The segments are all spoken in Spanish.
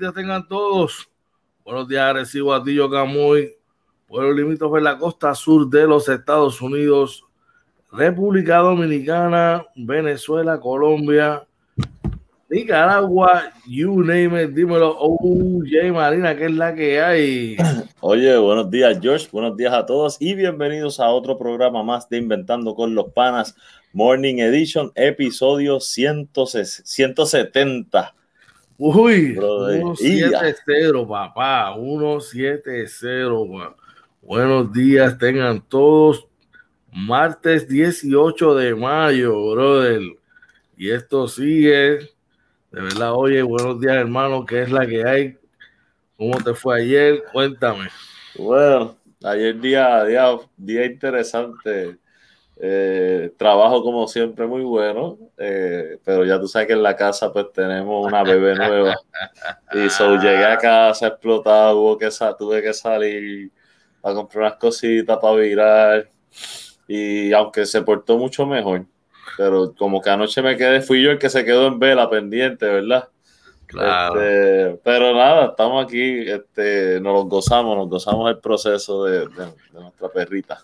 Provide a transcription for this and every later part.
días, tengan todos. Buenos días, recibo a Camuy, pueblo limítrofe en la costa sur de los Estados Unidos, República Dominicana, Venezuela, Colombia, Nicaragua, you name it, dímelo, OJ Marina, que es la que hay. Oye, buenos días, George, buenos días a todos y bienvenidos a otro programa más de Inventando con los Panas, Morning Edition, episodio 170. Uy, 170, papá, 170. Buenos días, tengan todos. Martes 18 de mayo, brother. Y esto sigue de verdad, oye, buenos días, hermano, ¿qué es la que hay? ¿Cómo te fue ayer? Cuéntame. Bueno, ayer día, día, día interesante. Eh, trabajo como siempre muy bueno, eh, pero ya tú sabes que en la casa pues tenemos una bebé nueva y so llegué a casa explotado, hubo que tuve que salir a comprar unas cositas para virar y aunque se portó mucho mejor, pero como que anoche me quedé, fui yo el que se quedó en vela pendiente, ¿verdad? Claro. Este, pero nada, estamos aquí, este, nos gozamos, nos gozamos el proceso de, nuestra perrita.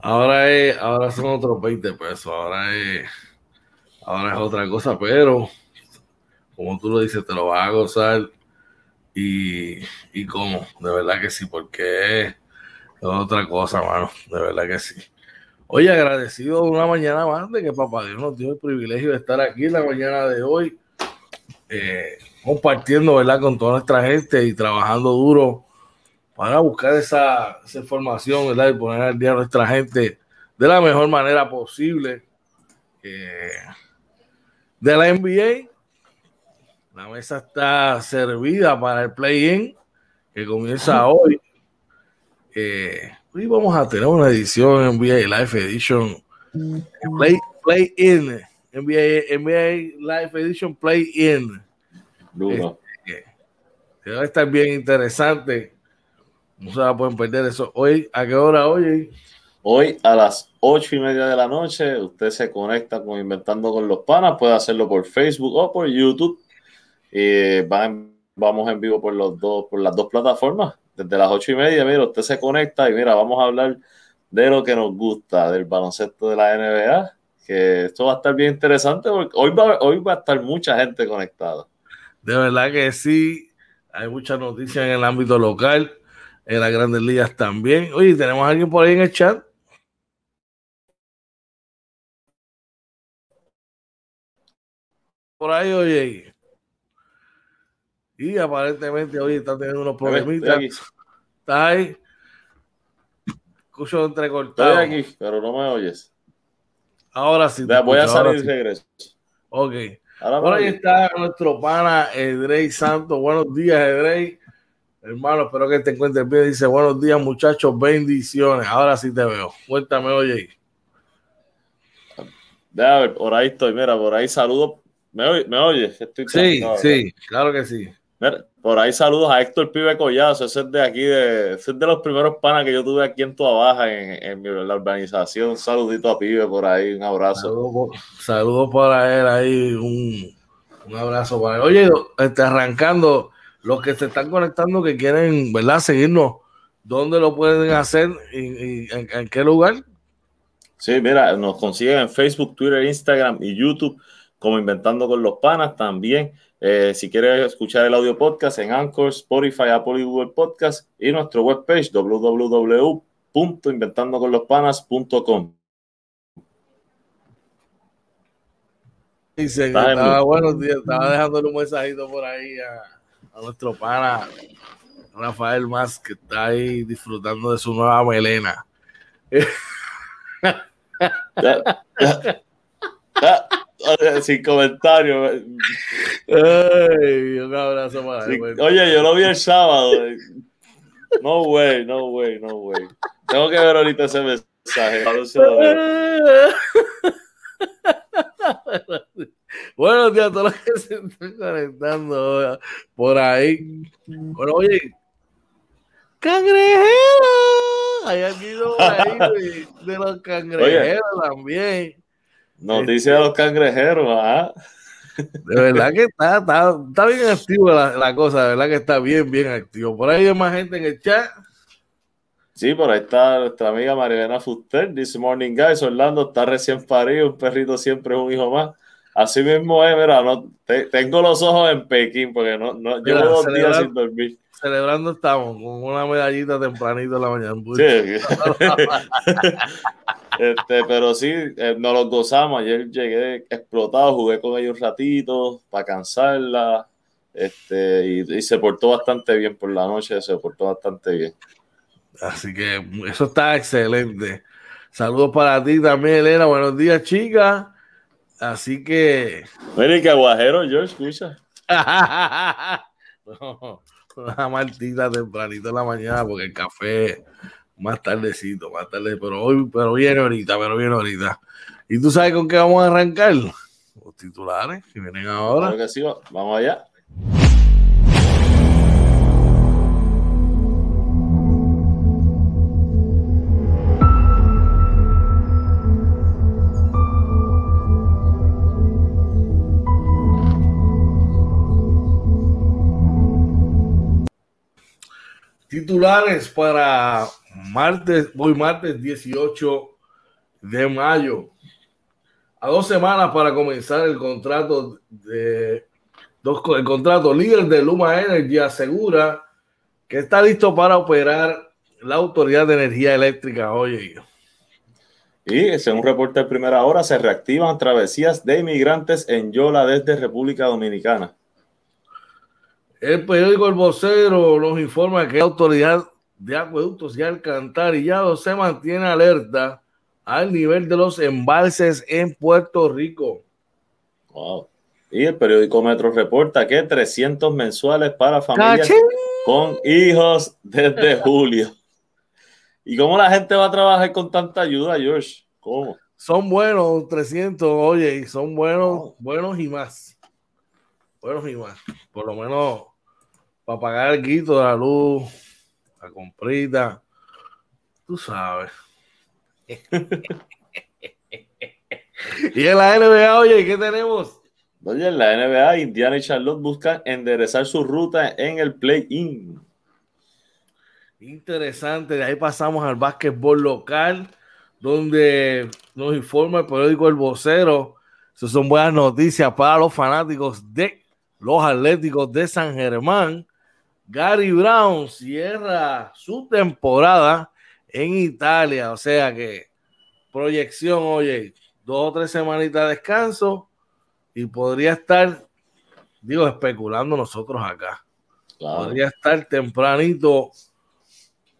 Ahora es, ahora son otros 20 pesos, ahora es, ahora es otra cosa, pero como tú lo dices, te lo vas a gozar y, y cómo, de verdad que sí, porque es otra cosa, mano, de verdad que sí. Oye, agradecido una mañana más de que Papá Dios nos dio el privilegio de estar aquí la mañana de hoy, eh, compartiendo, ¿verdad?, con toda nuestra gente y trabajando duro para buscar esa, información, ¿verdad?, y poner al día a nuestra gente de la mejor manera posible. Eh, de la NBA, la mesa está servida para el play-in que comienza hoy. Eh, Hoy vamos a tener una edición NBA Live Edition Play, play In. NBA, NBA Live Edition Play In. Este, va a estar bien interesante. No se va a poder perder eso. Hoy, ¿a qué hora hoy? Hoy a las ocho y media de la noche, usted se conecta con Inventando con los Panas. Puede hacerlo por Facebook o por YouTube. Y vamos en vivo por los dos, por las dos plataformas desde las ocho y media, mira, usted se conecta y mira, vamos a hablar de lo que nos gusta, del baloncesto de la NBA, que esto va a estar bien interesante porque hoy va, hoy va a estar mucha gente conectada. De verdad que sí, hay muchas noticias en el ámbito local, en las grandes ligas también. Oye, tenemos a alguien por ahí en el chat. Por ahí, oye. Y aparentemente hoy está teniendo unos problemitas. Está ahí. Escucho entrecortado. Estoy aquí, pero no me oyes. Ahora sí. voy a salir y regreso. Ok. Ahora ahí está nuestro pana Edrey Santos. Buenos días, Edrey. Hermano, espero que te encuentres bien. Dice, buenos días, muchachos. Bendiciones. Ahora sí te veo. Cuéntame, oye. Déjame ver, por ahí estoy. Mira, por ahí saludo. ¿Me, ¿Me oyes? Estoy sí, sí, claro que sí por ahí saludos a Héctor Pibe Collazo, ese es de aquí, de, ese es de los primeros panas que yo tuve aquí en Tua Baja, en, en, la urbanización. Un saludito a Pibe por ahí, un abrazo. Saludos, para él ahí, un, un, abrazo para él. Oye, este, arrancando, los que se están conectando que quieren, ¿verdad? Seguirnos, ¿dónde lo pueden hacer y, en, en qué lugar? Sí, mira, nos consiguen en Facebook, Twitter, Instagram y YouTube como Inventando con los Panas también. Eh, si quieres escuchar el audio podcast en Anchor, Spotify, Apple y Google Podcast y nuestro webpage www.inventandoconlospanas.com. Dice estaba, buenos días, estaba dejándole un mensajito por ahí a, nuestro pana Rafael Más, que está ahí disfrutando de su nueva melena. Sin comentario. un abrazo para Oye, yo lo vi el sábado. No way, no way, no way. Tengo que ver ahorita ese mensaje. Buenos días a todos los que se están conectando por ahí. Bueno, oye, cangrejero. hay algo ahí de, los cangrejeros también. Noticia de los cangrejeros, ¿ah? De verdad que está, está, bien activo la, cosa, de verdad que está bien, bien activo. Por ahí hay más gente en el chat. Sí, por ahí está nuestra amiga Marilena Fuster. This morning, guys. Orlando está recién parido. Un perrito siempre es un hijo más. Así mismo es, mira, no, tengo los ojos en Pekín porque no, no llevo dos días sin dormir. Celebrando estamos con una medallita tempranito en la mañana. Sí. este, pero sí, eh, nos los gozamos. Ayer llegué explotado, jugué con ellos un ratito para cansarla. Este, y, se portó bastante bien por la noche, se portó bastante bien. Así que eso está excelente. Saludos para ti también, Elena. Buenos días, chicas. Así que. Mire, que aguajero, George, escucha. no, una martita tempranito en la mañana porque el café más tardecito, más tarde, pero hoy, pero viene ahorita, pero viene ahorita. ¿Y tú sabes con qué vamos a arrancar? Los titulares que vienen ahora. Claro que sí, vamos allá. Titulares para martes, hoy martes 18 de mayo. A dos semanas para comenzar el contrato de dos, el contrato líder de Luma Energy asegura que está listo para operar la Autoridad de Energía Eléctrica hoy. Y según reporte de primera hora, se reactivan travesías de inmigrantes en Yola desde República Dominicana. El periódico El Vocero nos informa que la autoridad de acueductos y alcantarillado se mantiene alerta al nivel de los embalses en Puerto Rico. Y el periódico Metro reporta que 300 mensuales para familias con hijos desde julio. ¿Y cómo la gente va a trabajar con tanta ayuda, George? ¿Cómo? Son buenos 300, oye, y son buenos, buenos y más. Buenos y más. Por lo menos para pagar el guito de la luz, la comprita, tú sabes. y en la NBA, oye, ¿qué tenemos? Oye, en la NBA, Indiana y Charlotte buscan enderezar su ruta en el play-in. Interesante, de ahí pasamos al básquetbol local, donde nos informa el periódico El Vocero. Esas son buenas noticias para los fanáticos de los Atléticos de San Germán, Gary Brown cierra su temporada en Italia. O sea que proyección, oye, dos o tres semanitas de descanso y podría estar, digo, especulando nosotros acá. Podría estar tempranito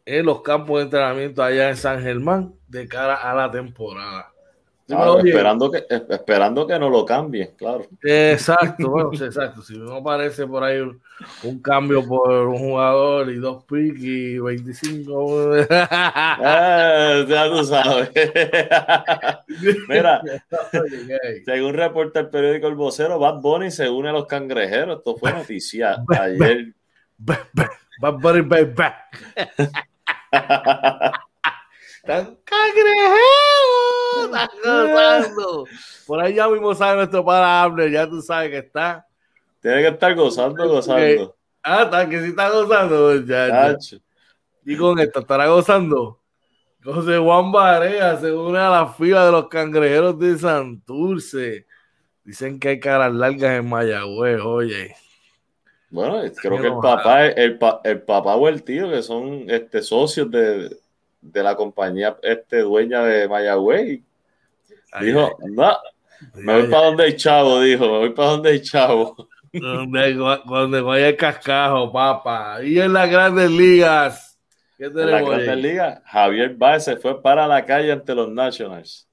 en los campos de entrenamiento allá en San Germán de cara a la temporada esperando, que, esperando que no lo cambie, claro. Exacto, bueno, exacto. Si no aparece por ahí un, cambio por un jugador y dos picks y 25. Ah, ya tú sabes. Mira, según reporta el periódico El Vocero, Bad Bunny se une a los cangrejeros. Esto fue noticia ayer. Bad Bunny, baby. cangrejeros! Por ahí ya mismo sabe nuestro parable, ya tú sabes que está. Tiene que estar gozando, gozando. Ah, está, que sí está gozando. Ya, Y con esto estará gozando. José Juan Barea se une a la fila de los cangrejeros de Santurce. Dicen que hay caras largas en Mayagüez, oye. Bueno, creo que el papá, el, el, papá o el tío, que son este, socios de, de la compañía este, dueña de Mayagüey. Dijo, no, me voy para donde hay chavo, dijo, me voy para donde hay chavo. Donde, vaya el cascajo, papá. Y en las grandes ligas. ¿Qué tenemos en las grandes ligas, Javier Baez se fue para la calle ante los Nationals.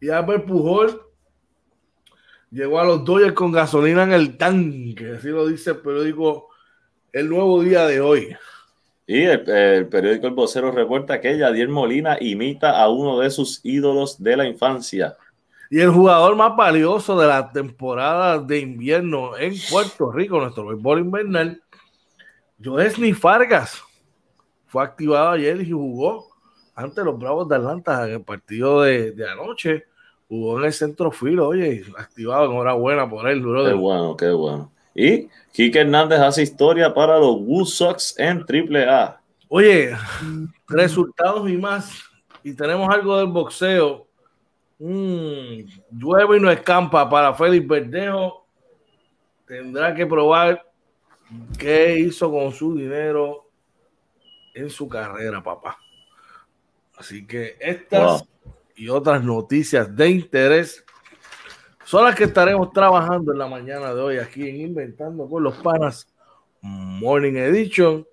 Y Albert Pujol llegó a los Dodgers con gasolina en el tanque. Así lo dice el periódico El Nuevo Día de hoy. Y el, periódico El Vocero reporta que Yadier Molina imita a uno de sus ídolos de la infancia. Y el jugador más valioso de la temporada de invierno en Puerto Rico, nuestro béisbol invernal, Joesny Fargas, fue activado ayer y jugó ante los Bravos de Atlanta en el partido de, anoche. Jugó en el centro filo, oye, activado, enhorabuena por él, Qué bueno, qué bueno. Y Kike Hernández hace historia para los Woo Sox en AAA. Oye, resultados y más. Y tenemos algo del boxeo. Mm, llueve y no escampa para Félix Verdejo. Tendrá que probar qué hizo con su dinero en su carrera, papá. Así que estas y otras noticias de interés son las que estaremos trabajando en la mañana de hoy aquí en Inventando con los Panas Morning Edition.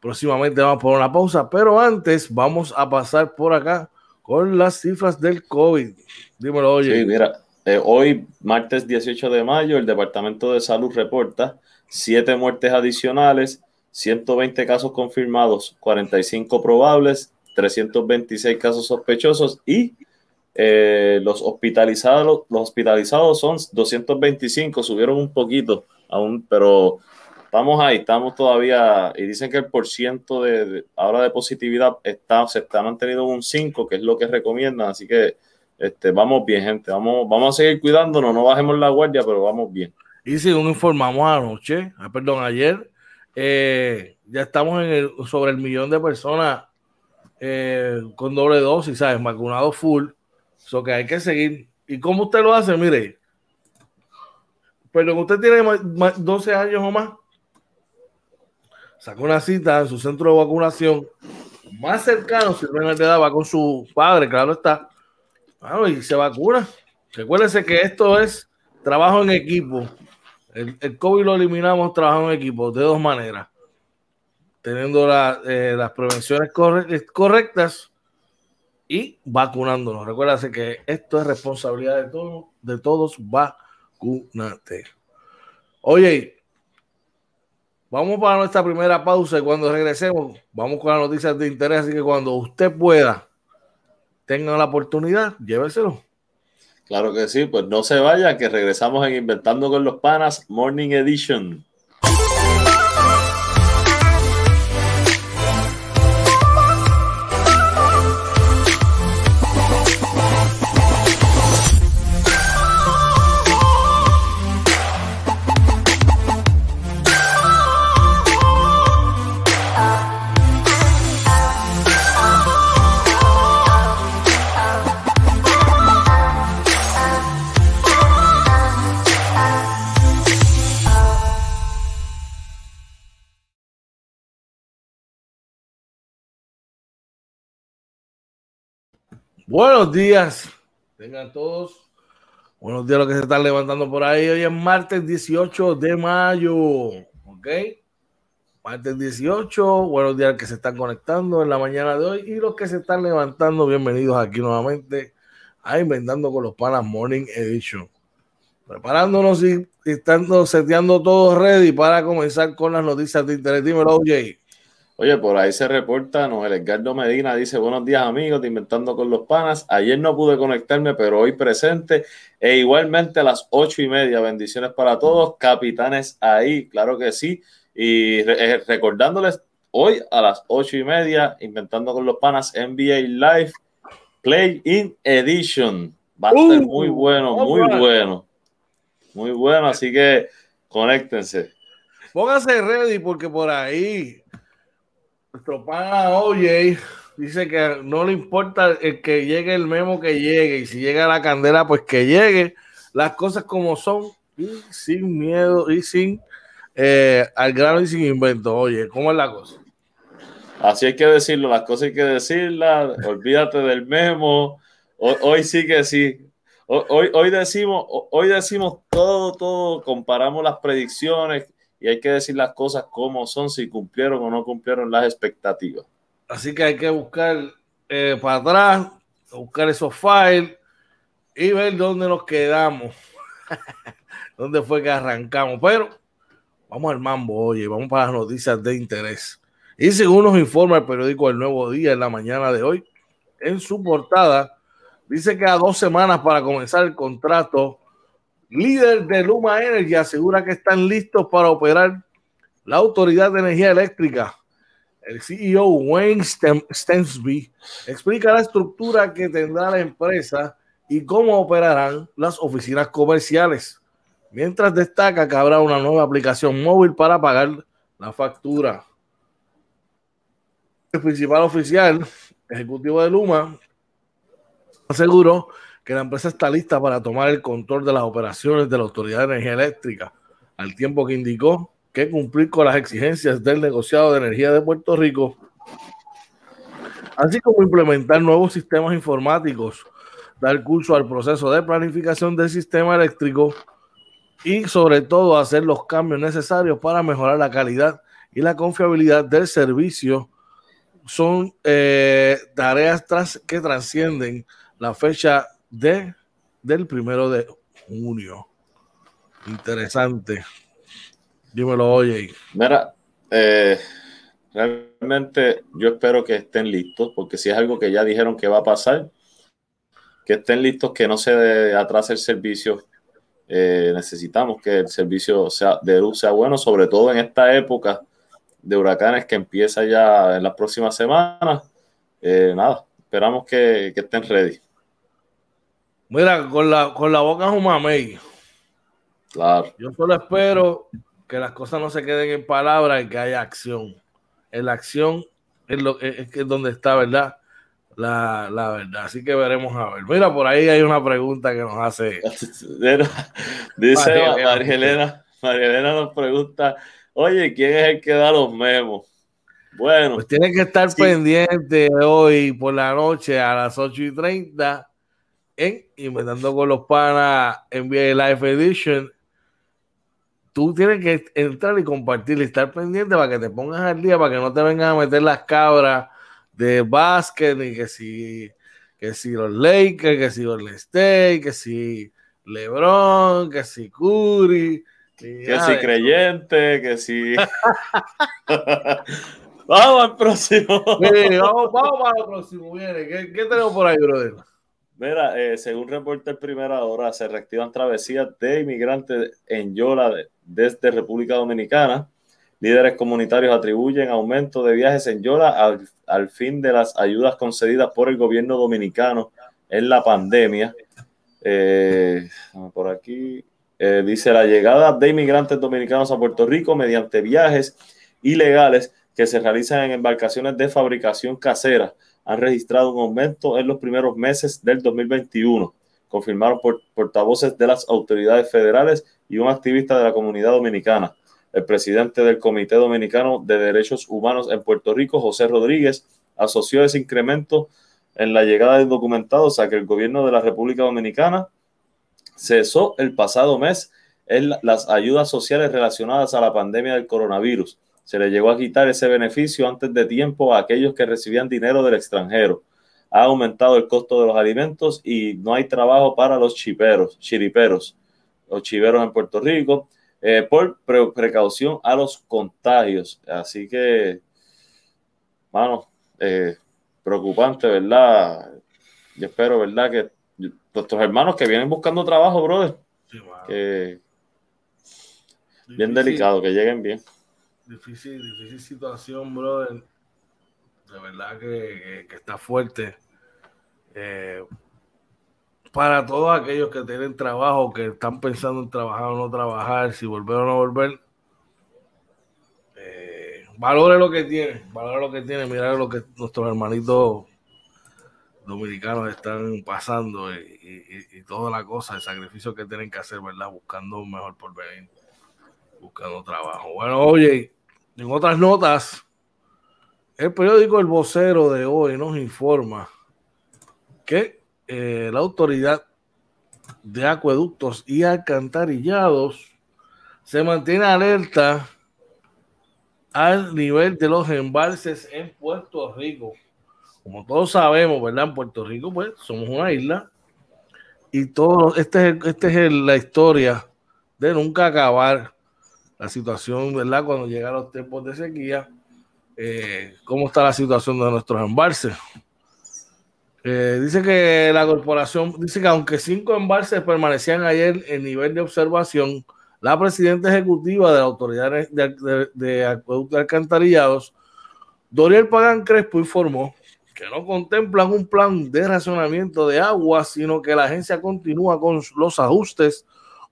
Próximamente vamos por una pausa, pero antes vamos a pasar por acá con las cifras del COVID. Dímelo, oye. Sí, mira, eh, hoy, martes 18 de mayo, el Departamento de Salud reporta siete muertes adicionales, 120 casos confirmados, 45 probables, 326 casos sospechosos y eh, los hospitalizados los hospitalizados son 225, subieron un poquito aún, pero estamos ahí, estamos todavía, y dicen que el porciento de, ahora de positividad está, se está manteniendo un 5, que es lo que recomiendan, así que este, vamos bien, gente, vamos, vamos a seguir cuidándonos, no bajemos la guardia, pero vamos bien. Y según informamos anoche, ah, perdón, ayer, eh, ya estamos en el, sobre el millón de personas eh, con doble dosis, ¿sabes? Vacunado full. Eso que hay que seguir. ¿Y cómo usted lo hace? Mire, pero usted tiene 12 años o más, saca una cita en su centro de vacunación más cercano, si no es de con su padre, claro está, y se vacuna. Recuérdese que esto es trabajo en equipo. El, el COVID lo eliminamos trabajando en equipo de dos maneras teniendo eh, las prevenciones correctas y vacunándonos. Recuérdate que esto es responsabilidad de, todos de todos, vacunate. Oye, vamos para nuestra primera pausa y cuando regresemos, vamos con las noticias de interés. Así que cuando usted pueda, tenga la oportunidad, lléveselo. Claro que sí, pues no se vaya, que regresamos en Inventando con los Panas Morning Edition. Buenos días, tengan todos. Buenos días los que se están levantando por ahí. Hoy es martes 18 de mayo. ¿Ok? Martes 18. Buenos días a los que se están conectando en la mañana de hoy y los que se están levantando. Bienvenidos aquí nuevamente a Inventando con los Panas Morning Edition. Preparándonos y estando seteando todo ready para comenzar con las noticias de interés. Dímelo, OJ. Oye, por ahí se reporta, Noel Edgardo Medina dice, buenos días amigos de Inventando con los Panas. Ayer no pude conectarme, pero hoy presente. E igualmente a las ocho y media, bendiciones para todos. Capitanes ahí, claro que sí. Y eh, recordándoles, hoy a las ocho y media, Inventando con los Panas, NBA Live Play In Edition. Va a ser muy uh, bueno, muy bueno. Muy bueno, así que conéctense. Pónganse ready porque por ahí nuestro pana OJ dice que no le importa el que llegue el memo que llegue y si llega la candela, pues que llegue las cosas como son y sin miedo y sin eh, al grano y sin invento. Oye, ¿cómo es la cosa? Así hay que decirlo, las cosas hay que decirlas, olvídate del memo. Hoy, sí que sí. Hoy, hoy, decimos, hoy decimos todo, todo, comparamos las predicciones, y hay que decir las cosas como son, si cumplieron o no cumplieron las expectativas. Así que hay que buscar eh, para atrás, buscar esos files y ver dónde nos quedamos, dónde fue que arrancamos. Pero vamos al mambo, oye, vamos para las noticias de interés. Y según nos informa el periódico El Nuevo Día en la mañana de hoy, en su portada, dice que a dos semanas para comenzar el contrato líder de Luma Energy, asegura que están listos para operar la Autoridad de Energía Eléctrica el CEO Wayne Stensby explica la estructura que tendrá la empresa y cómo operarán las oficinas comerciales. Mientras destaca que habrá una nueva aplicación móvil para pagar la factura. El principal oficial ejecutivo de Luma aseguró que la empresa está lista para tomar el control de las operaciones de la Autoridad de Energía Eléctrica, al tiempo que indicó que cumplir con las exigencias del negociado de energía de Puerto Rico, así como implementar nuevos sistemas informáticos, dar curso al proceso de planificación del sistema eléctrico y sobre todo hacer los cambios necesarios para mejorar la calidad y la confiabilidad del servicio. Son eh, tareas que trascienden la fecha de, del primero de junio. Interesante. Dímelo, oye. Mira, eh, realmente yo espero que estén listos, porque si es algo que ya dijeron que va a pasar, que estén listos, que no se atrase el servicio. Eh, necesitamos que el servicio sea, de luz sea bueno, sobre todo en esta época de huracanes que empieza ya en las próximas semanas. Eh, nada, esperamos que, que, estén ready. Mira, con la, con la boca Jumamey. Claro. Yo solo espero que las cosas no se queden en palabras y que haya acción. En la acción es, lo, es, es donde está, ¿verdad? La, la, verdad. Así que veremos a ver. Mira, por ahí hay una pregunta que nos hace. Dice María Elena, María Elena nos pregunta, oye, ¿quién es el que da los memos? Bueno. Pues tiene que estar sí. pendiente hoy por la noche a las 8 y 30 en Inventando con los Panas NBA Live Edition tú tienes que entrar y compartir y estar pendiente para que te pongas al día, para que no te vengan a meter las cabras de básquet, ni que si, que si los Lakers, que si los State, que si LeBron, que si Curry. Que si creyente, que si. vamos al próximo. Sí, vamos, vamos para el próximo. Viene. ¿Qué, ¿Qué, tenemos por ahí, brother? Mira, eh, según reporta el Primera Hora, se reactivan travesías de inmigrantes en Yola de, desde República Dominicana. Líderes comunitarios atribuyen aumento de viajes en Yola al, al, fin de las ayudas concedidas por el gobierno dominicano en la pandemia. Eh, por aquí eh, dice la llegada de inmigrantes dominicanos a Puerto Rico mediante viajes ilegales que se realizan en embarcaciones de fabricación casera han registrado un aumento en los primeros meses del 2021, confirmaron por portavoces de las autoridades federales y un activista de la comunidad dominicana. El presidente del Comité Dominicano de Derechos Humanos en Puerto Rico, José Rodríguez, asoció ese incremento en la llegada de indocumentados a que el gobierno de la República Dominicana cesó el pasado mes en las ayudas sociales relacionadas a la pandemia del coronavirus se le llegó a quitar ese beneficio antes de tiempo a aquellos que recibían dinero del extranjero. Ha aumentado el costo de los alimentos y no hay trabajo para los chiperos, chiriperos, los chiveros en Puerto Rico, eh, por pre precaución a los contagios. Así que, bueno, eh, preocupante, ¿verdad? Yo espero, ¿verdad? Que nuestros hermanos que vienen buscando trabajo, brother, sí, wow. que bien delicado, que lleguen bien difícil, difícil situación, brother. De verdad que, que está fuerte. Eh, para todos aquellos que tienen trabajo, que están pensando en trabajar o no trabajar, si volver o no volver, eh, valore lo que tiene, valore lo que tiene, mirar lo que nuestros hermanitos dominicanos están pasando y, y, y, toda la cosa, el sacrificio que tienen que hacer, ¿verdad? Buscando un mejor porvenir buscando trabajo. Bueno, oye, en otras notas, el periódico El Vocero de hoy nos informa que eh, la autoridad de acueductos y alcantarillados se mantiene alerta al nivel de los embalses en Puerto Rico. Como todos sabemos, ¿verdad? En Puerto Rico, pues, somos una isla y todo, este es, este es la historia de nunca acabar la situación, ¿verdad? Cuando llegan los tiempos de sequía, eh, cómo está la situación de nuestros embalses. Eh, dice que la corporación, dice que aunque cinco embalses permanecían ayer en nivel de observación, la presidenta ejecutiva de la Autoridad de, de, de Acueductos Alcantarillados Doriel Pagán Crespo informó que no contemplan un plan de racionamiento de agua, sino que la agencia continúa con los ajustes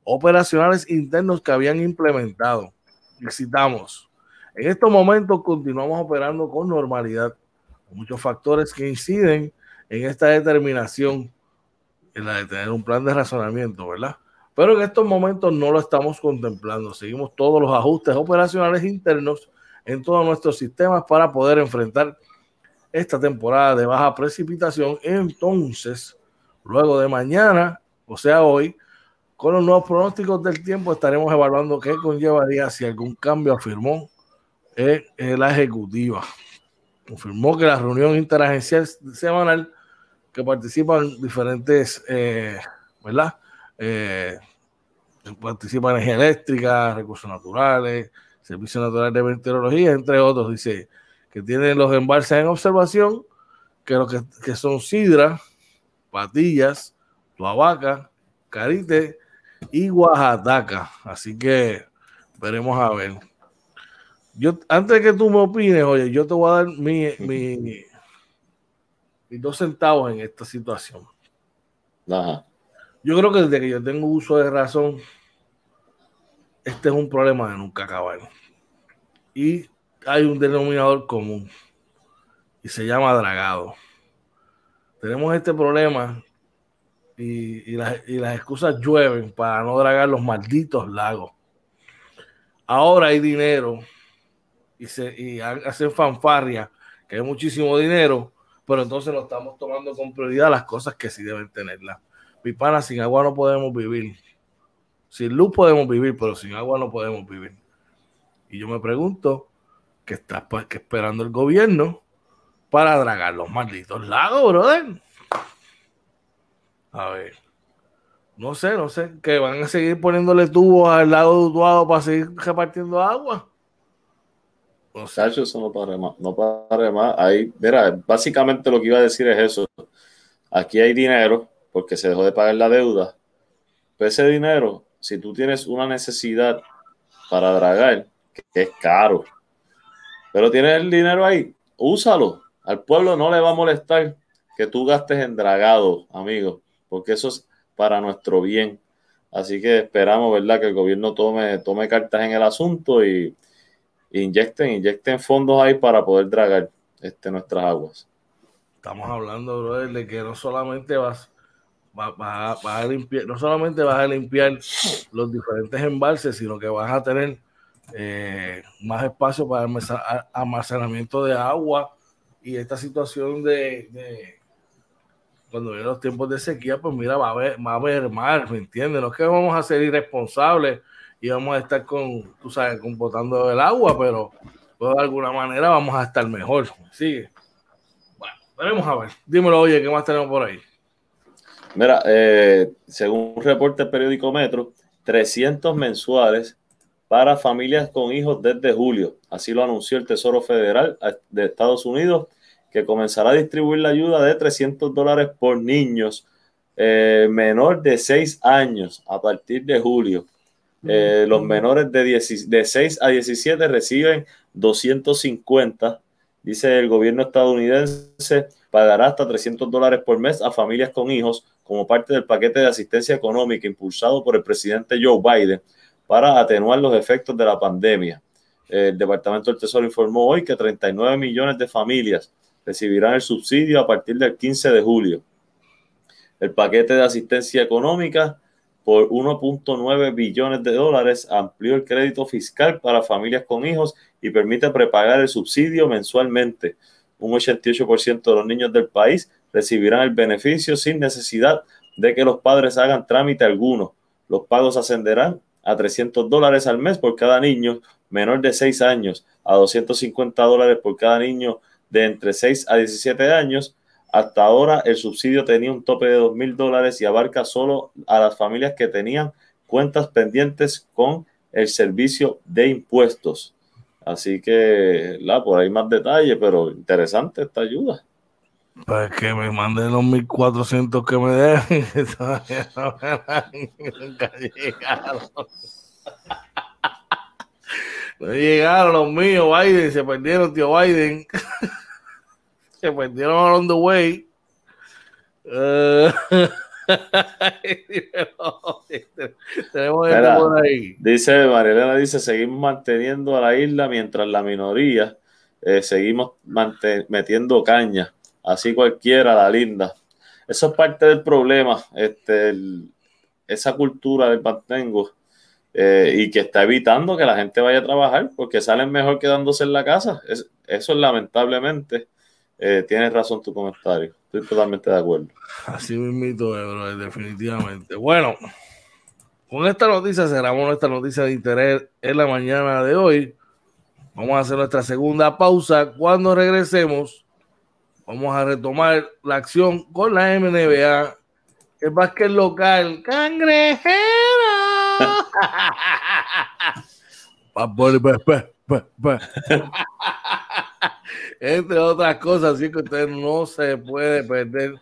operacionales internos que habían implementado. Y citamos, en estos momentos continuamos operando con normalidad. Muchos factores que inciden en esta determinación, en la de tener un plan de razonamiento, ¿verdad? Pero en estos momentos no lo estamos contemplando. Seguimos todos los ajustes operacionales internos en todos nuestros sistemas para poder enfrentar esta temporada de baja precipitación. Entonces, luego de mañana, o sea, hoy, con los nuevos pronósticos del tiempo, estaremos evaluando qué conllevaría si algún cambio afirmó la ejecutiva. Confirmó que la reunión interagencial semanal que participan diferentes, eh, ¿verdad? Eh, participa energía eléctrica, recursos naturales, servicios naturales de meteorología, entre otros. Dice que tienen los embalses en observación, que lo que, que son Sidra, Patillas, Tuabaca, Carite y Oaxaca. Así que veremos a ver. Yo, antes de que tú me opines, oye, yo te voy a dar mi, mi, mis dos centavos en esta situación. Yo creo que desde que yo tengo uso de razón, este es un problema de nunca acabar. Y hay un denominador común y se llama dragado. Tenemos este problema y, y las excusas llueven para no dragar los malditos lagos. Ahora hay dinero y, se, y hacen fanfarria, que hay muchísimo dinero, pero entonces lo estamos tomando con prioridad las cosas que sí deben tenerla. Mi pana, sin agua no podemos vivir. Sin luz podemos vivir, pero sin agua no podemos vivir. Y yo me pregunto, ¿qué está esperando el gobierno para dragar los malditos lagos, brother? A ver. No sé, no sé, que van a seguir poniéndole tubos al lago de Utuado para seguir repartiendo agua. No eso no para más. No para más. Ahí, mira, básicamente lo que iba a decir es eso. Aquí hay dinero porque se dejó de pagar la deuda. Pero ese dinero, si tú tienes una necesidad para dragar, que es caro, pero tienes el dinero ahí, úsalo. Al pueblo no le va a molestar que tú gastes en dragado, amigo, porque eso es para nuestro bien. Así que esperamos, ¿verdad?, que el gobierno tome, tome cartas en el asunto y inyecten, inyecten fondos ahí para poder dragar este, nuestras aguas. Estamos hablando, brother, de que no solamente vas, a limpiar, no solamente vas a limpiar los diferentes embalses, sino que vas a tener eh, más espacio para almacenamiento de agua y esta situación de, cuando vienen los tiempos de sequía, pues mira, va a haber, va a haber mar, ¿me entiendes? No es que vamos a ser irresponsables y vamos a estar con, tú sabes, compotando el agua, pero pues, de alguna manera vamos a estar mejor. Sigue. Bueno, veremos a ver. Dímelo, oye, ¿qué más tenemos por ahí? Mira, eh, según un reporte del periódico Metro, 300 mensuales para familias con hijos desde julio. Así lo anunció el Tesoro Federal de Estados Unidos, que comenzará a distribuir la ayuda de 300 dólares por niños eh, menor de 6 años a partir de julio. Eh, los menores de, de 6 a 17 reciben 250. Dice el gobierno estadounidense pagará hasta 300 dólares por mes a familias con hijos como parte del paquete de asistencia económica impulsado por el presidente Joe Biden para atenuar los efectos de la pandemia. El Departamento del Tesoro informó hoy que 39 millones de familias recibirán el subsidio a partir del 15 de julio. El paquete de asistencia económica por 1.9 billones de dólares, amplió el crédito fiscal para familias con hijos y permite prepagar el subsidio mensualmente. Un 88% de los niños del país recibirán el beneficio sin necesidad de que los padres hagan trámite alguno. Los pagos ascenderán a 300 dólares al mes por cada niño menor de 6 años, a 250 dólares por cada niño de entre 6 a 17 años hasta ahora el subsidio tenía un tope de dos mil dólares y abarca solo a las familias que tenían cuentas pendientes con el servicio de impuestos. Así que, la, por ahí más detalle, pero interesante esta ayuda. Pues que me manden los 1400 que me dejen. no llegaron los míos, Biden, se perdieron, tío Biden. se perdieron on the way. Uh, tenemos Mira, por ahí. Dice Marilena, dice, seguimos manteniendo a la isla mientras la minoría eh, seguimos metiendo caña. Así cualquiera, la linda. Eso es parte del problema, este, esa cultura del mantengo eh, y que está evitando que la gente vaya a trabajar porque salen mejor quedándose en la casa. eso es lamentablemente. Eh, tienes razón tu comentario. Estoy totalmente de acuerdo. Así mismo, bro, definitivamente. Bueno, con esta noticia cerramos nuestra noticia de interés en la mañana de hoy. Vamos a hacer nuestra segunda pausa. Cuando regresemos, vamos a retomar la acción con la MNBA, el básquet local. ¡Cangrejero! Entre otras cosas, así que usted no se puede perder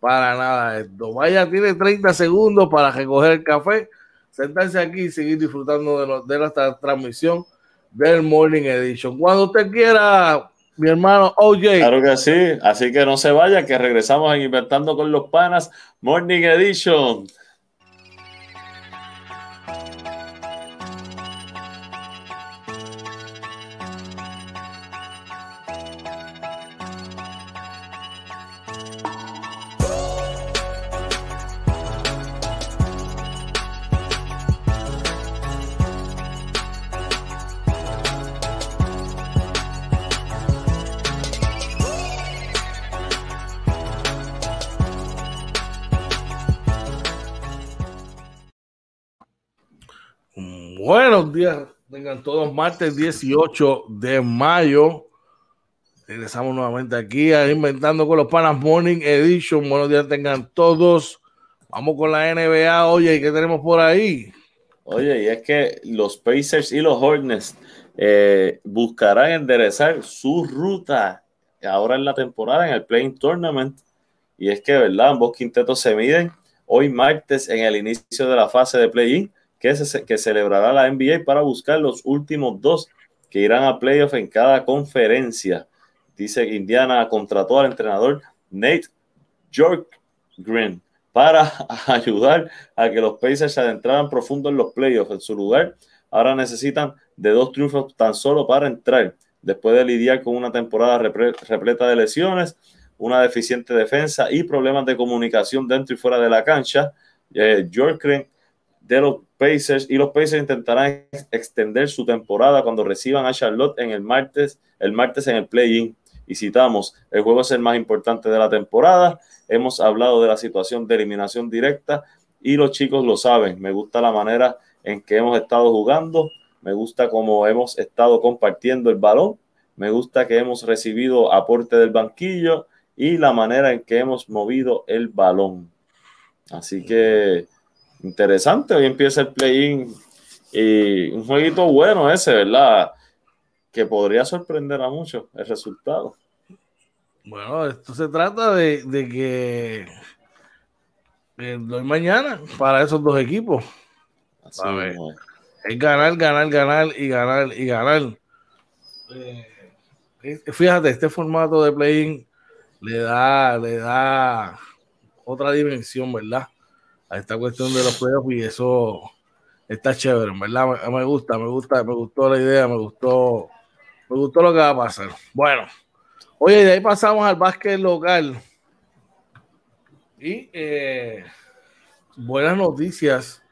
para nada esto. Vaya, tiene 30 segundos para recoger el café, sentarse aquí y seguir disfrutando de, de nuestra transmisión del Morning Edition. Cuando usted quiera, mi hermano OJ. Claro que sí, así que no se vaya, que regresamos en Inventando con los Panas Morning Edition. Buenos días, tengan todos martes 18 de mayo. Regresamos nuevamente aquí a Inventando con los Panas Morning Edition. Buenos días, tengan todos. Vamos con la NBA. Oye, ¿qué tenemos por ahí? Oye, y es que los Pacers y los Hornets eh, buscarán enderezar su ruta ahora en la temporada en el Playing Tournament. Y es que, ¿verdad? Ambos quintetos se miden hoy martes en el inicio de la fase de play-in que, celebrará la NBA para buscar los últimos dos que irán a playoff en cada conferencia. Dice Indiana contrató al entrenador Nate Green para ayudar a que los Pacers se adentraran profundo en los playoffs. En su lugar, ahora necesitan de dos triunfos tan solo para entrar. Después de lidiar con una temporada repleta de lesiones, una deficiente defensa y problemas de comunicación dentro y fuera de la cancha, eh, Green de los Pacers y los Pacers intentarán extender su temporada cuando reciban a Charlotte en el martes, el martes en el play-in. Y citamos, el juego es el más importante de la temporada. Hemos hablado de la situación de eliminación directa y los chicos lo saben. Me gusta la manera en que hemos estado jugando, me gusta cómo hemos estado compartiendo el balón, me gusta que hemos recibido aporte del banquillo y la manera en que hemos movido el balón. Así que interesante. Hoy empieza el play-in y un jueguito bueno ese, ¿verdad? Que podría sorprender a muchos el resultado. Bueno, esto se trata de, que eh, hoy mañana para esos dos equipos. es ganar, ganar, ganar y ganar y ganar. Eh, fíjate, este formato de play-in le da, le da otra dimensión, ¿verdad? A esta cuestión de los playoffs y eso está chévere, ¿verdad? Me, gusta, me gusta, me gustó la idea, me gustó, me gustó lo que va a pasar. Bueno, oye, de ahí pasamos al básquet local. Y eh, buenas noticias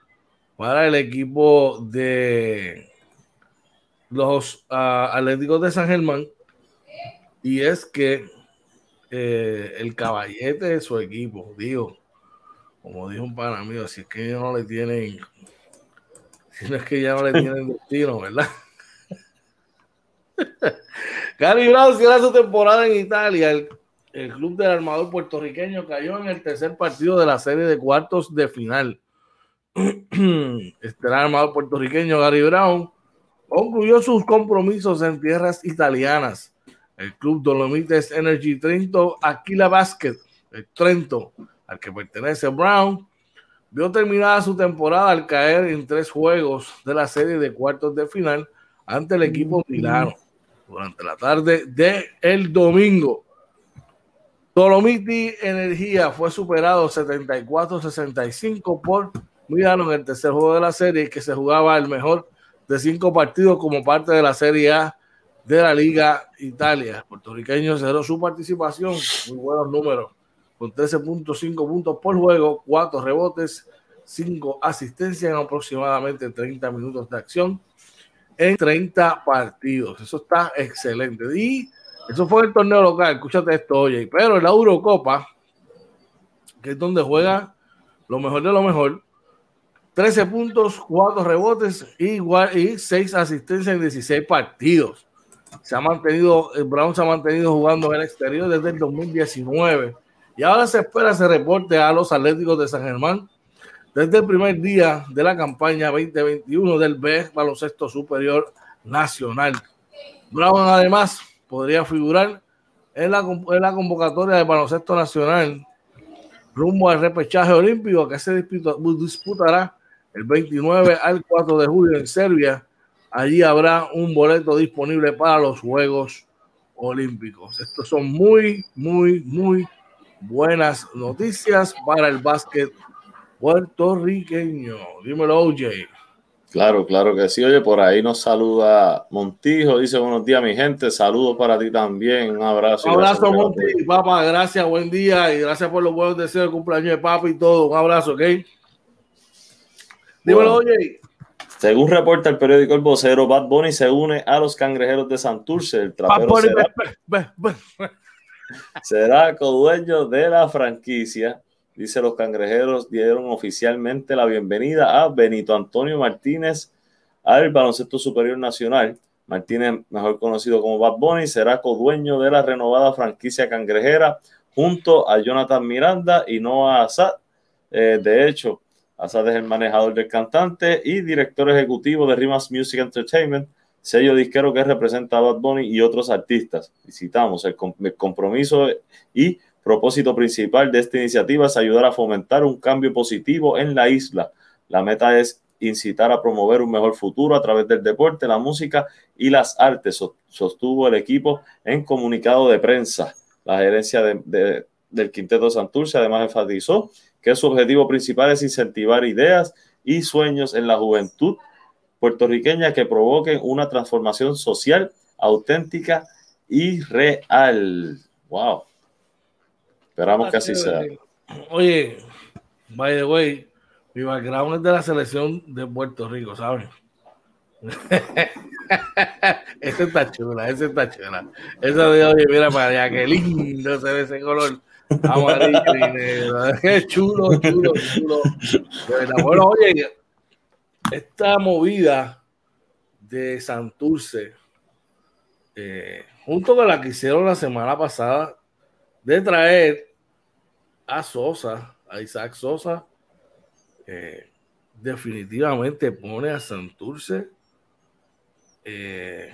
para el equipo de los uh, Atléticos de San Germán. Y es que eh, el caballete de su equipo, digo, como dijo un pana mío, si es que ellos no le tienen, si no es que ya no le tienen destino, ¿verdad? Gary Brown cierra su temporada en Italia. El, club del armador puertorriqueño cayó en el tercer partido de la serie de cuartos de final. este armador puertorriqueño Gary Brown concluyó sus compromisos en tierras italianas. El club Dolomites Energy Trento, Aquila Basket, el Trento, al que pertenece Brown, vio terminada su temporada al caer en tres juegos de la serie de cuartos de final ante el equipo Milano durante la tarde del el domingo. Dolomiti Energía fue superado 74-65 por Milano en el tercer juego de la serie, que se jugaba el mejor de cinco partidos como parte de la Serie A de la Liga Italia. Puertorriqueño cerró su participación, muy buenos números, con 13.5 puntos por juego, 4 rebotes, 5 asistencias en aproximadamente 30 minutos de acción en 30 partidos. Eso está excelente. Y eso fue el torneo local, escúchate esto, oye, pero en la Eurocopa, que es donde juega lo mejor de lo mejor, 13 puntos, 4 rebotes igual, y 6 asistencias en 16 partidos. Se ha mantenido, el Brown se ha mantenido jugando en el exterior desde el 2019 y ahora se espera ese reporte a los Atléticos de San Germán desde el primer día de la campaña 2021 del B Baloncesto Superior Nacional. Brown además podría figurar en la, en la convocatoria de baloncesto nacional rumbo al repechaje olímpico que se disputará el 29 al 4 de julio en Serbia. Allí habrá un boleto disponible para los Juegos Olímpicos. Estos son muy, muy, muy buenas noticias para el básquet puertorriqueño. Dímelo, OJ. Claro, claro que sí. Oye, por ahí nos saluda Montijo. Dice buenos días, mi gente. Saludos para ti también. Un abrazo. Un abrazo, Montijo. Papá, gracias, buen día y gracias por los buenos deseos de cumpleaños de papi y todo. Un abrazo, ¿ok? Dímelo, oye. Según reporta el periódico El Vocero, Bad Bunny se une a los cangrejeros de Santurce. El trapero será, será codueño de la franquicia Dice los cangrejeros dieron oficialmente la bienvenida a Benito Antonio Martínez al baloncesto superior nacional. Martínez, mejor conocido como Bad Bunny, será codueño de la renovada franquicia cangrejera junto a Jonathan Miranda y Noah Assad. Eh, de hecho, Assad es el manejador del cantante y director ejecutivo de Rimas Music Entertainment, sello disquero que representa a Bad Bunny y otros artistas. Visitamos el, el compromiso y propósito principal de esta iniciativa es ayudar a fomentar un cambio positivo en la isla. La meta es incitar a promover un mejor futuro a través del deporte, la música y las artes, sostuvo el equipo en comunicado de prensa. La gerencia del Quinteto Santurce además enfatizó que su objetivo principal es incentivar ideas y sueños en la juventud puertorriqueña que provoquen una transformación social auténtica y real. ¡Wow! Esperamos que así sea. Oye, by the way, mi background es de la selección de Puerto Rico, ¿sabes? ese está chula, ese está chula. Esa de oye, mira para allá, qué lindo se ve ese color amarillo y negro. Qué chulo, chulo, chulo. Bueno, oye, esta movida de Santurce, eh, junto con la que hicieron la semana pasada, de traer a Sosa, a Isaac Sosa, eh, definitivamente pone a Santurce eh,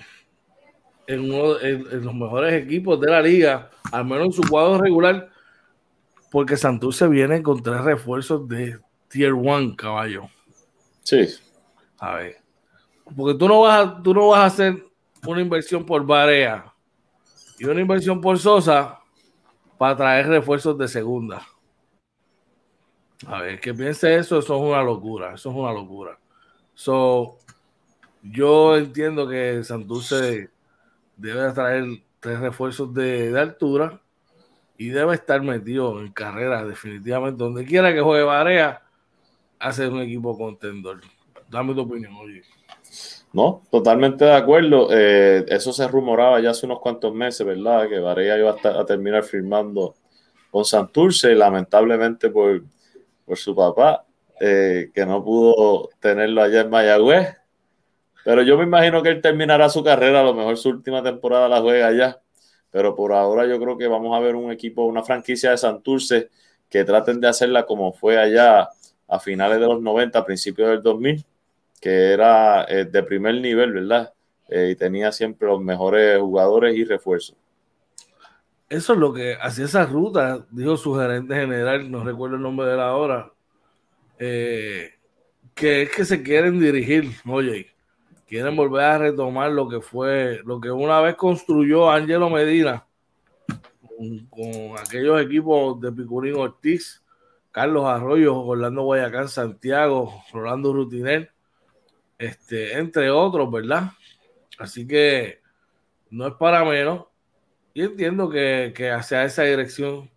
en uno de los mejores equipos de la liga, al menos en su cuadro regular, porque Santurce viene con tres refuerzos de Tier 1, caballo. Sí. A ver. Porque tú no vas a, tú no vas a hacer una inversión por Barea y una inversión por Sosa para traer refuerzos de segunda. A ver, que piense eso, eso es una locura, eso es una locura. So, yo entiendo que Santurce debe traer tres refuerzos de, altura y debe estar metido en carrera definitivamente. Donde quiera que juegue Barea, hace un equipo contendor. Dame tu opinión, oye. No, totalmente de acuerdo. Eh, eso se rumoraba ya hace unos cuantos meses, ¿verdad? Que Varela iba a, terminar firmando con Santurce, lamentablemente por, por su papá, eh, que no pudo tenerlo allá en Mayagüez. Pero yo me imagino que él terminará su carrera, a lo mejor su última temporada la juega allá. Pero por ahora yo creo que vamos a ver un equipo, una franquicia de Santurce que traten de hacerla como fue allá a finales de los 90, principios del 2000 que era eh, de primer nivel, ¿verdad? Eh, y tenía siempre los mejores jugadores y refuerzos. Eso es lo que hacía esa ruta, dijo su gerente general, no recuerdo el nombre de la hora, eh, que es que se quieren dirigir, oye, quieren volver a retomar lo que fue, lo que una vez construyó Angelo Medina, con, aquellos equipos de Picurín Ortiz, Carlos Arroyo, Orlando Guayacán, Santiago, Rolando Rutiner, este, entre otros, ¿verdad? Así que no es para menos. Y entiendo que, que hacia esa dirección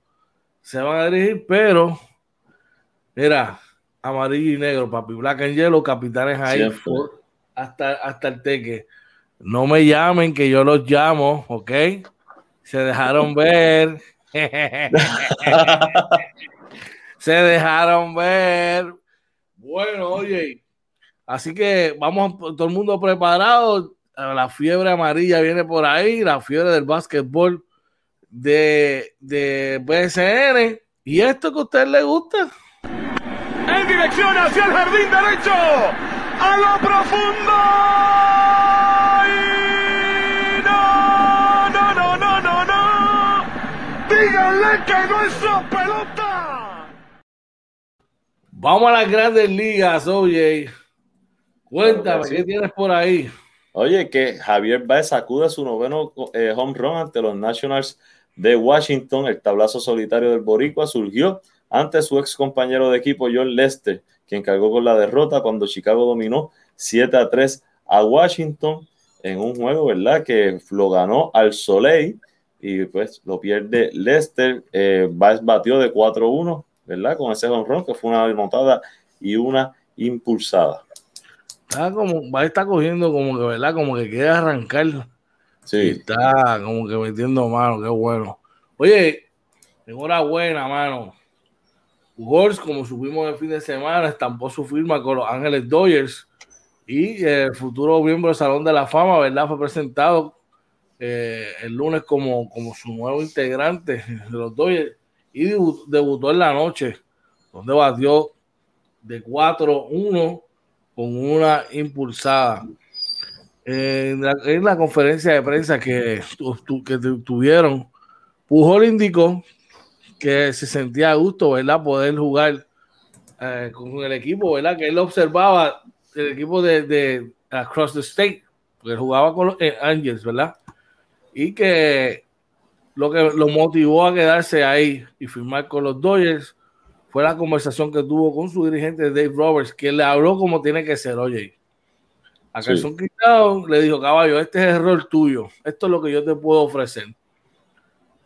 se van a dirigir, pero mira, amarillo y negro, papi, black and yellow, capitanes ahí, hasta, hasta el teque. No me llamen, que yo los llamo, ¿ok? Se dejaron ver. Se dejaron ver. Bueno, oye, así que vamos, todo el mundo preparado. La fiebre amarilla viene por ahí, la fiebre del básquetbol de, de BSN. ¿Y esto que a usted le gusta? En dirección hacia el jardín derecho, a lo profundo. no, no, no, no, no, no. Díganle que no es su pelota. Vamos a las grandes ligas, oye. Cuéntame, ¿qué tienes por ahí? Oye, que Javier Baez sacude su noveno eh, home run ante los Nationals de Washington. El tablazo solitario del Boricua surgió ante su ex compañero de equipo John Lester, quien cargó con la derrota cuando Chicago dominó 7 a 3 a Washington en un juego, ¿verdad? Que lo ganó al Soleil y pues lo pierde Lester. Eh, Baez batió de 4-1, ¿verdad? Con ese home run que fue una anotada y una impulsada. Está como, va a estar cogiendo como que, ¿verdad? Como que quiere arrancar. Sí. está como que metiendo mano, qué bueno. Oye, enhorabuena, mano. Gors, como subimos el fin de semana, estampó su firma con los Ángeles Dodgers y el futuro miembro del Salón de la Fama, ¿verdad? Fue presentado eh, el lunes como, como su nuevo integrante de los Dodgers y debutó en la noche, donde batió de 4-1 con una impulsada. En la, conferencia de prensa que, que tuvieron, Pujol indicó que se sentía a gusto, ¿verdad? Poder jugar eh, con el equipo, ¿verdad? Que él observaba el equipo de, de Across the State, porque jugaba con los eh, Angels, ¿verdad? Y que lo que lo motivó a quedarse ahí y firmar con los Dodgers fue la conversación que tuvo con su dirigente Dave Roberts, que le habló como tiene que ser, oye. A Carson sí. le dijo, caballo, este es el rol tuyo, esto es lo que yo te puedo ofrecer.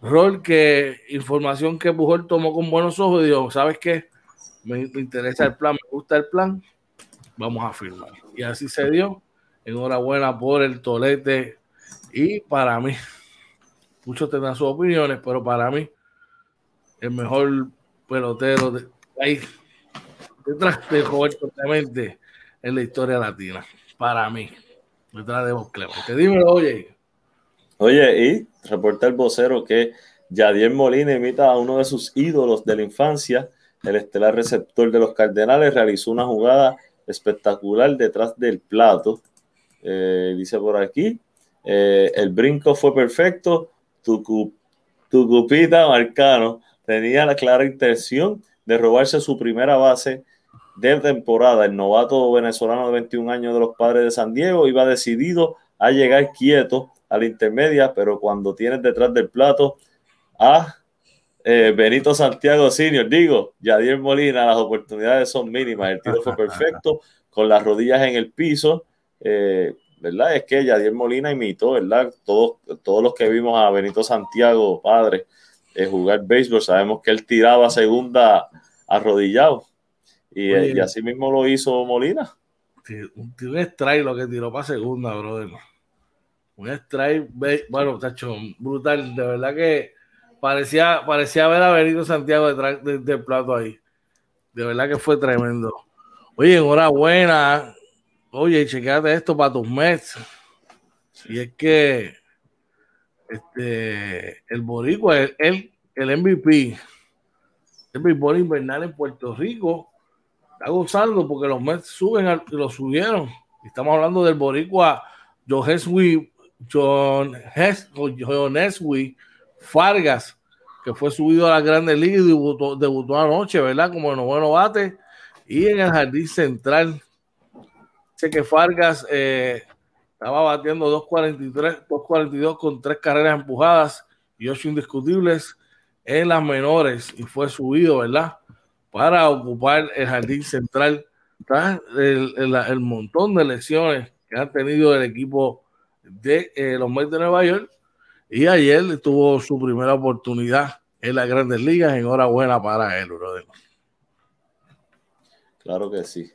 Rol que, información que Pujol tomó con buenos ojos y dijo, ¿sabes qué? Me, me interesa el plan, me gusta el plan, vamos a firmar. Y así se dio. Enhorabuena por el tolete. Y para mí, muchos tendrán sus opiniones, pero para mí, el mejor pelotero de, ahí, detrás de Roberto Clemente en la historia latina. Para mí, detrás de vos, Clemente. Dímelo, oye. Oye, y reporta el vocero que Yadier Molina imita a uno de sus ídolos de la infancia, el estelar receptor de los Cardenales, realizó una jugada espectacular detrás del plato. Eh, dice por aquí, eh, el brinco fue perfecto, tu, tu cupita Marcano tenía la clara intención de robarse su primera base de temporada. El novato venezolano de 21 años de los padres de San Diego iba decidido a llegar quieto a la intermedia, pero cuando tienes detrás del plato a eh, Benito Santiago Senior, digo, Yadier Molina, las oportunidades son mínimas, el tiro fue perfecto, con las rodillas en el piso, eh, ¿verdad? Es que Yadier Molina imitó, ¿verdad? Todos, todos los que vimos a Benito Santiago, padre, eh, jugar béisbol, sabemos que él tiraba segunda arrodillado. Y, Oye, y así mismo lo hizo Molina. Un, un strike lo que tiró para segunda, brother. Un strike, bueno, tacho, brutal. De verdad que parecía, parecía ver a Benito Santiago detrás del de, de plato ahí. De verdad que fue tremendo. Oye, enhorabuena. Oye, chequeate esto para tus Mets. Y es que este, el Boricua, el, el MVP, el béisbol invernal en Puerto Rico, está gozando porque los Mets suben, al, lo subieron. Estamos hablando del Boricua John, Joneswi Fargas, que fue subido a la Grandes Ligas y debutó, debutó anoche, ¿verdad? Como noveno bate. Y en el Jardín Central, que Fargas eh, estaba batiendo 2.43, 2.42 con tres carreras empujadas y ocho indiscutibles en las menores y fue subido, ¿verdad? Para ocupar el jardín central tras el, montón de lesiones que ha tenido el equipo de eh, los Mets de Nueva York. Y ayer tuvo su primera oportunidad en las grandes ligas. Enhorabuena para él, brother. Claro que sí.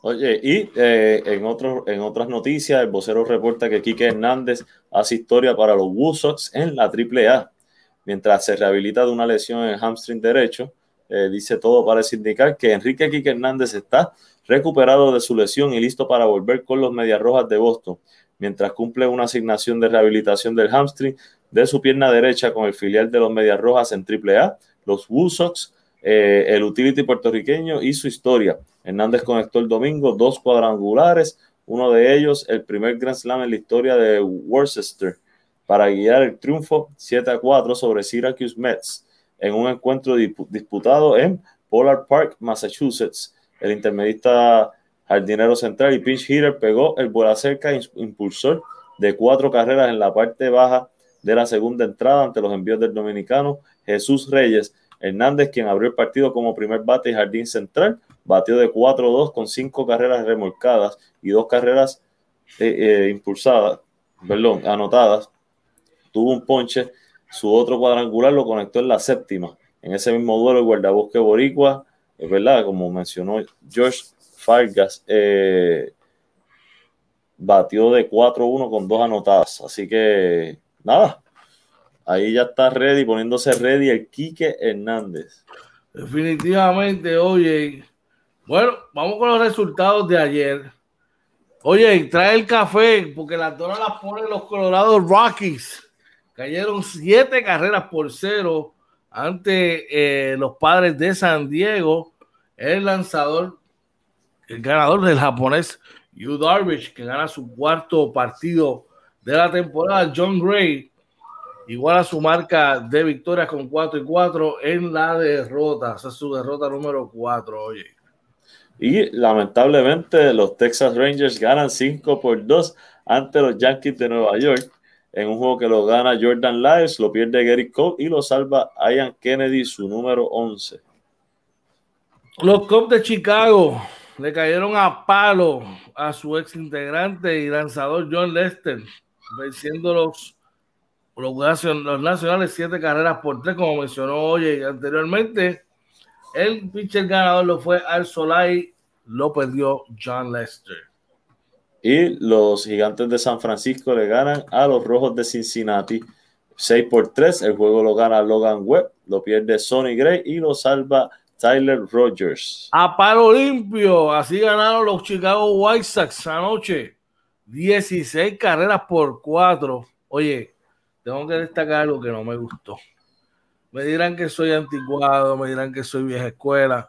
Oye, y eh, en, en otras noticias, el vocero reporta que Quique Hernández hace historia para los Woosocks en la AAA. Mientras se rehabilita de una lesión en el hamstring derecho, eh, dice todo parece indicar que Enrique Quique Hernández está recuperado de su lesión y listo para volver con los Medias Rojas de Boston, mientras cumple una asignación de rehabilitación del hamstring de su pierna derecha con el filial de los Medias Rojas en AAA, los Woosocks eh, el utility puertorriqueño y su historia. Hernández conectó el domingo dos cuadrangulares, uno de ellos el primer Grand Slam en la historia de Worcester para guiar el triunfo 7 a 4 sobre Syracuse Mets en un encuentro disputado en Polar Park, Massachusetts. El intermedista jardinero central y pinch hitter pegó el bola cerca impulsor de cuatro carreras en la parte baja de la segunda entrada ante los envíos del dominicano Jesús Reyes Hernández, quien abrió el partido como primer bate y jardín central, batió de 4-2 con cinco carreras remolcadas y dos carreras eh, eh, impulsadas, perdón, anotadas. Tuvo un ponche, su otro cuadrangular lo conectó en la séptima. En ese mismo duelo, el guardabosque Boricua, es verdad, como mencionó George Fargas, eh, batió de 4-1 con dos anotadas. Así que, nada, Ahí ya está ready, poniéndose ready el Quique Hernández. Definitivamente, oye. Bueno, vamos con los resultados de ayer. Oye, trae el café, porque las donas las ponen los Colorado Rockies. Cayeron siete carreras por cero ante eh, los padres de San Diego. El lanzador, el ganador del japonés Yu Darvish, que gana su cuarto partido de la temporada, John Gray igual a su marca de victorias con 4 y 4 en la derrota. Esa es su derrota número 4, oye. Y lamentablemente los Texas Rangers ganan 5 por 2 ante los Yankees de Nueva York en un juego que lo gana Jordan Lyles, lo pierde Gary Cole y lo salva Ian Kennedy, su número 11. Los Cubs de Chicago le cayeron a palo a su ex integrante y lanzador John Lester, venciéndolos los, los nacionales, siete carreras por tres, como mencionó hoy anteriormente. El pitcher ganador lo fue Al Solai, lo perdió John Lester. Y los gigantes de San Francisco le ganan a los rojos de Cincinnati 6 por 3. El juego lo gana Logan Webb, lo pierde Sonny Gray y lo salva Tyler Rogers. A palo limpio, así ganaron los Chicago White Sox anoche. 16 carreras por 4. Oye, tengo que destacar algo que no me gustó. Me dirán que soy anticuado, me dirán que soy vieja escuela,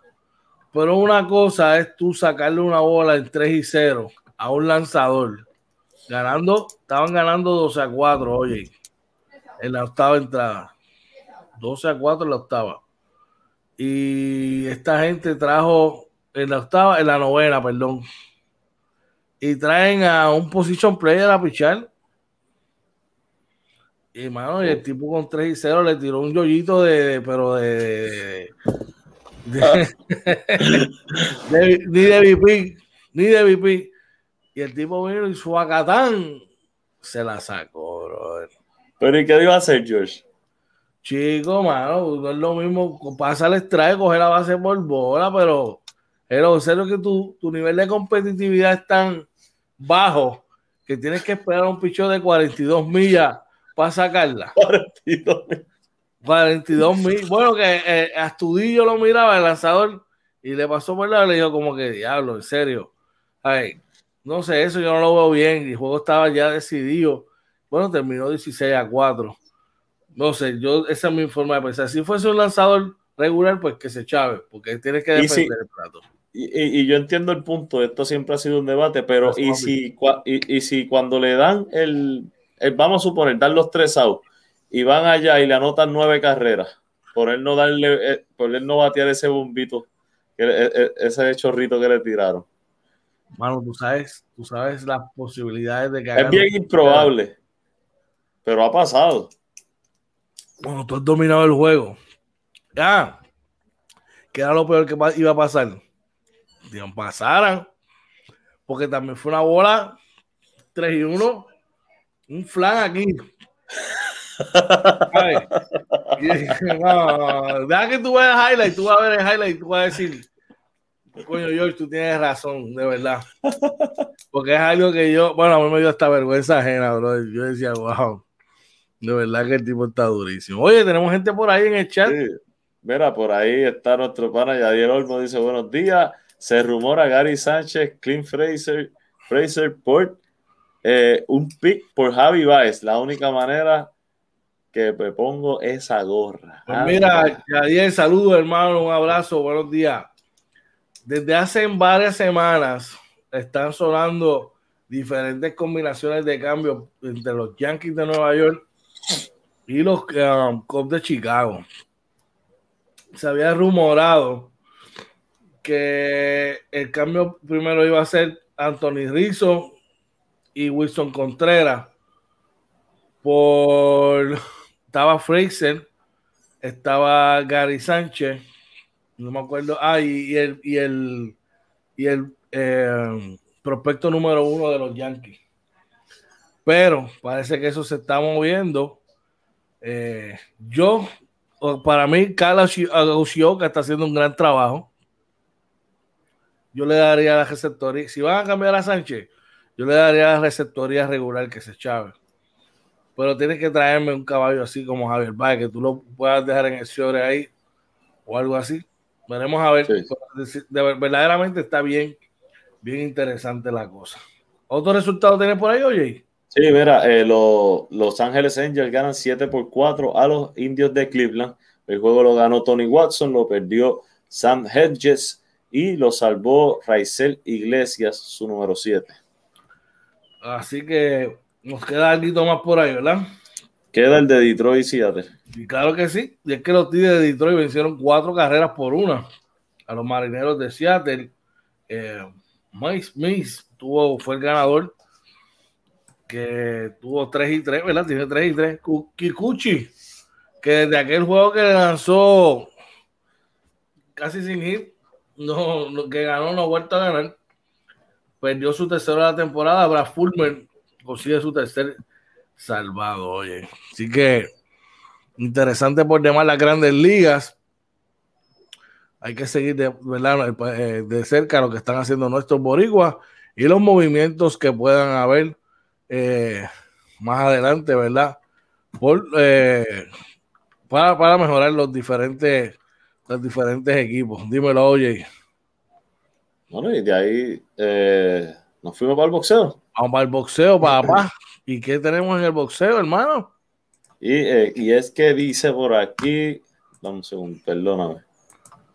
pero una cosa es tú sacarle una bola en 3 y 0 a un lanzador, ganando, estaban ganando 12 a 4, oye, en la octava entrada. 12 a 4 en la octava. Y esta gente trajo en la octava, en la novena, perdón. Y traen a un position player a pichar y mano, y el tipo con 3 y 0 le tiró un yoyito de, pero de, ni de VP, ni de VP. Y el tipo vino y su acatán se la sacó, bro. Pero ¿y qué iba a hacer, George? Chico, mano, no es lo mismo. Pasa el strike, coger la base por bola, pero, pero serio que tu, tu nivel de competitividad es tan bajo que tienes que esperar un pichón de 42 millas para sacarla. 42 mil. Bueno, que eh, Astudillo lo miraba el lanzador y le pasó por lado le dijo como que diablo, en serio. Ay, no sé, eso yo no lo veo bien. El juego estaba ya decidido. Bueno, terminó 16 a 4. No sé, yo esa es mi forma de pensar. Si fuese un lanzador regular, pues que se chave, porque tiene que defender el plato. Y, yo entiendo el punto, esto siempre ha sido un debate, pero ¿y si, y si cuando le dan el, eh, vamos a suponer, dar los tres outs y van allá y le anotan nueve carreras por él no darle, eh, por él no batear ese bombito, eh, ese chorrito que le tiraron. Mano, tú sabes, tú sabes las posibilidades de que Es bien improbable, pero ha pasado. cuando tú has dominado el juego, ya, que era lo peor que iba a pasar. Dios, pasaran, porque también fue una bola 3 y 1, un flan aquí. no, deja que tú veas el highlight, tú vas a ver el highlight y tú vas a decir, coño, George, tú tienes razón, de verdad. Porque es algo que yo, bueno, a mí me dio esta vergüenza ajena, bro. Yo decía, wow, de verdad que el tipo está durísimo. Oye, tenemos gente por ahí en el chat. Mira, por ahí está nuestro pana Yadier Olmo, dice buenos días. Se rumora Gary Sánchez, Clint Fraser, Fraser por eh, un pick por Javi Baez. La única manera que me pongo esa gorra. Pues mira, Yadier, saludos hermano, un abrazo, buenos días. Desde hace varias semanas están sonando diferentes combinaciones de cambio entre los Yankees de Nueva York y los um, Cubs de Chicago. Se había rumorado que el cambio primero iba a ser Anthony Rizzo y Wilson Contreras por estaba Fraser, estaba Gary Sánchez, no me acuerdo, ah, y, el y el y el eh, prospecto número uno de los Yankees. Pero parece que eso se está moviendo. Eh, yo, para mí, Carlos Ushioka está haciendo un gran trabajo. Yo le daría la receptoría. Si van a cambiar a Sánchez, yo le daría la receptoría regular que se Chávez. Pero tienes que traerme un caballo así como Javier Baez, que tú lo puedas dejar en el sobre ahí o algo así. Veremos a ver. verdaderamente está bien, bien interesante la cosa. ¿Otro resultado tienes por ahí, oye? Sí, mira, eh, los Ángeles Angels ganan 7 por 4 a los indios de Cleveland. El juego lo ganó Tony Watson, lo perdió Sam Hedges y lo salvó Raizel Iglesias, su número 7. Así que nos queda algo más por ahí, ¿verdad? Queda el de Detroit y Seattle. Y claro que sí. Y es que los Tigres de Detroit vencieron cuatro carreras por una a los marineros de Seattle. Eh, Mike Smith tuvo, fue el ganador que tuvo 3 y 3, ¿verdad? Tiene 3 y 3. Kikuchi, que desde aquel juego que lanzó casi sin hit, no, que ganó, no ha vuelto a ganar. Perdió su tercera temporada. Brad Fulmer consigue su tercer salvado, oye. Así que interesante por demás las grandes ligas. Hay que seguir de, eh, de cerca lo que están haciendo nuestros boricuas y los movimientos que puedan haber eh, más adelante, ¿verdad? Por, eh, para, mejorar los diferentes, los diferentes equipos. Dímelo, oye. Bueno, y de ahí eh, nos fuimos para el boxeo. Vamos para el boxeo, papá. ¿Y qué tenemos en el boxeo, hermano? Y, y es que dice por aquí, dame un segundo, perdóname.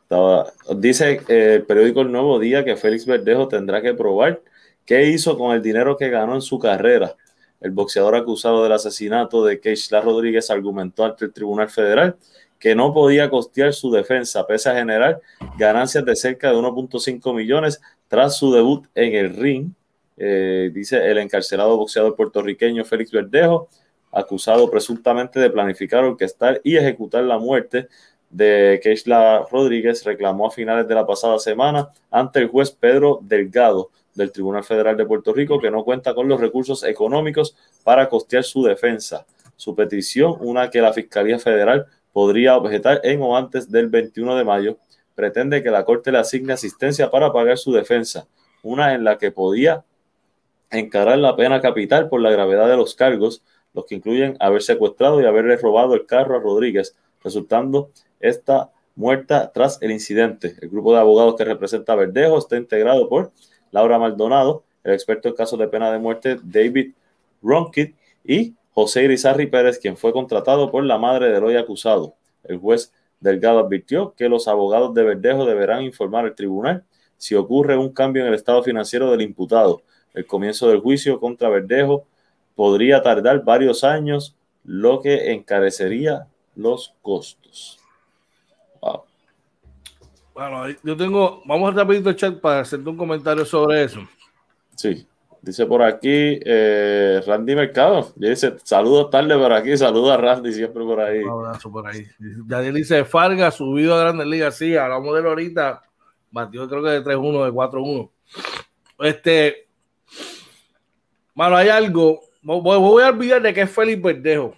Estaba, dice el periódico El Nuevo Día que Félix Verdejo tendrá que probar ¿Qué hizo con el dinero que ganó en su carrera? El boxeador acusado del asesinato de Keishla Rodríguez argumentó ante el Tribunal Federal que no podía costear su defensa, pese a generar ganancias de cerca de 1.5 millones tras su debut en el ring. Eh, dice el encarcelado boxeador puertorriqueño Félix Verdejo, acusado presuntamente de planificar, orquestar y ejecutar la muerte de Keishla Rodríguez, reclamó a finales de la pasada semana ante el juez Pedro Delgado del Tribunal Federal de Puerto Rico que no cuenta con los recursos económicos para costear su defensa. Su petición, una que la Fiscalía Federal podría objetar en o antes del 21 de mayo, pretende que la Corte le asigne asistencia para pagar su defensa, una en la que podía encarar la pena capital por la gravedad de los cargos, los que incluyen haber secuestrado y haberle robado el carro a Rodríguez, resultando esta muerta tras el incidente. El grupo de abogados que representa a Verdejo está integrado por Laura Maldonado, el experto en casos de pena de muerte David Ronkit y José Irizarri Pérez, quien fue contratado por la madre del hoy acusado. El juez Delgado advirtió que los abogados de Verdejo deberán informar al tribunal si ocurre un cambio en el estado financiero del imputado. El comienzo del juicio contra Verdejo podría tardar varios años, lo que encarecería los costos. Bueno, yo tengo, vamos a rapidito el chat para hacerte un comentario sobre eso. Sí. Dice por aquí eh, Randy Mercado. Dice saludos tarde por aquí, saludos a Randy siempre por ahí. Un abrazo por ahí. Daniel dice Farga subido a Grandes Ligas. Sí, hablamos de él ahorita. Batió creo que de 3-1, de 4-1. Este, mano, hay algo. Voy, voy a olvidar de que es Félix Verdejo.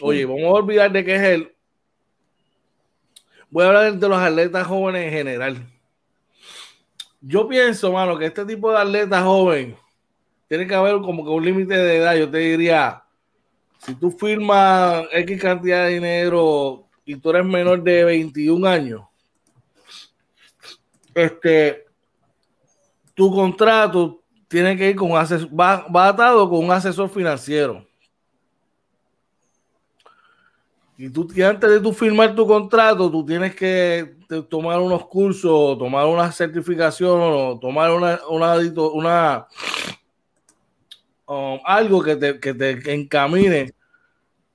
Oye, vamos a olvidar de que es él. Voy a hablar de los atletas jóvenes en general. Yo pienso, mano, que este tipo de atleta joven tiene que haber como que un límite de edad. Yo te diría, si tú firmas X cantidad de dinero y tú eres menor de 21 años, este, tu contrato tiene que ir con un asesor, va, va atado con un asesor financiero. Y tú antes de tú firmar tu contrato, tú tienes que tomar unos cursos, tomar una certificación tomar una, una, una um, algo que te, que te encamine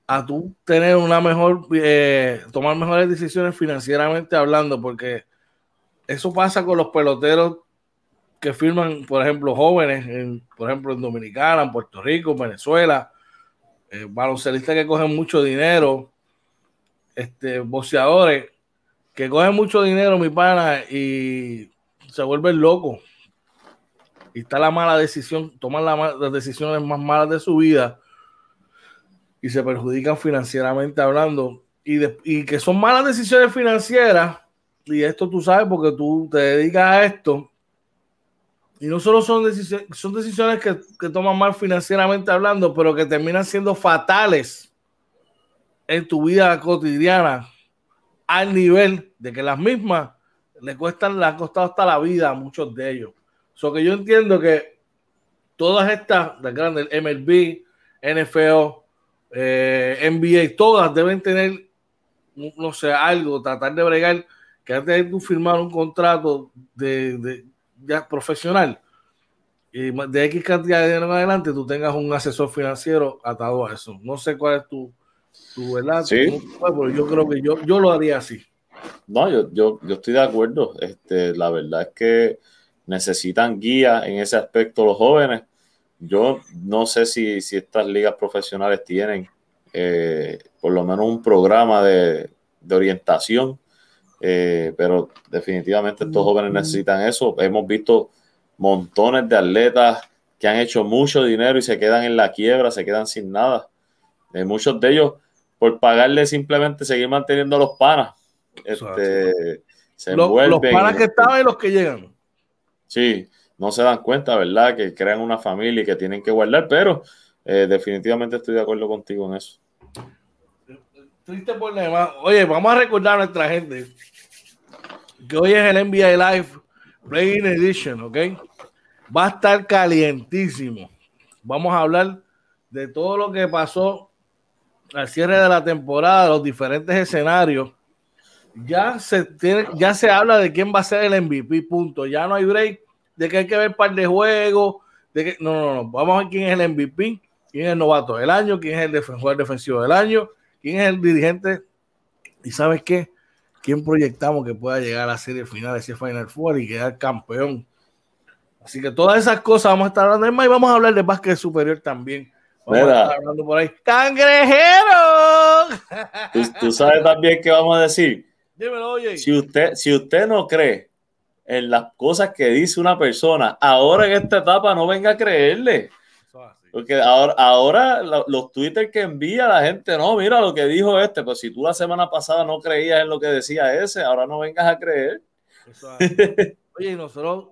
a tú tener una mejor, eh, tomar mejores decisiones financieramente hablando, porque eso pasa con los peloteros que firman, por ejemplo, jóvenes, en, por ejemplo, en Dominicana, en Puerto Rico, en Venezuela, eh, baloncelistas que cogen mucho dinero, este, boxeadores que cogen mucho dinero, mi pana, y se vuelven locos. Y está la mala decisión, toman las decisiones más malas de su vida y se perjudican financieramente hablando. Y, y que son malas decisiones financieras, y esto tú sabes porque tú te dedicas a esto, y no solo son decisiones, son decisiones que, que, toman mal financieramente hablando, pero que terminan siendo fatales en tu vida cotidiana, al nivel de que las mismas le cuestan, le han costado hasta la vida a muchos de ellos. So que yo entiendo que todas estas, las grandes MLB, NFL, eh, NBA, todas deben tener, no sé, algo, tratar de bregar que antes de tú firmar un contrato de, de ya profesional y de X cantidad de dinero en adelante, tú tengas un asesor financiero atado a eso. No sé cuál es tu, tu verdad, sí. pero yo creo que yo, yo lo haría así. No, yo, yo, yo estoy de acuerdo. Este, la verdad es que necesitan guía en ese aspecto los jóvenes. Yo no sé si, si estas ligas profesionales tienen eh, por lo menos un programa de, de orientación eh, pero definitivamente estos jóvenes necesitan eso. Hemos visto montones de atletas que han hecho mucho dinero y se quedan en la quiebra, se quedan sin nada. Eh, muchos de ellos, por pagarle simplemente seguir manteniendo a los panas. Este, se los, los panas que estaban y los que llegan. Sí, no se dan cuenta, ¿verdad? Que crean una familia y que tienen que guardar, pero eh, definitivamente estoy de acuerdo contigo en eso triste problema. Oye, vamos a recordar a nuestra gente que hoy es el NBA Live Playing Edition, ¿ok? Va a estar calientísimo. Vamos a hablar de todo lo que pasó al cierre de la temporada, los diferentes escenarios. Ya se tiene, ya se habla de quién va a ser el MVP, punto. Ya no hay break de que hay que ver un par de juegos, de que no, no, no. Vamos a ver quién es el MVP, quién es el novato del año, quién es el defensor defensivo del año, quién es el dirigente y sabes qué, quién proyectamos que pueda llegar a la serie final ese Final Four y quedar campeón. Así que todas esas cosas vamos a estar hablando y vamos a hablar de básquet superior también. Vamos a estar hablando por ahí. ¡Cangrejero! ¿Tú, tú sabes también qué vamos a decir. Dímelo, oye. Si usted, si usted no cree en las cosas que dice una persona, ahora en esta etapa no venga a creerle. Porque ahora, ahora los Twitter que envía la gente, no, mira lo que dijo este, pues si tú la semana pasada no creías en lo que decía ese, ahora no vengas a creer. Oye, y nosotros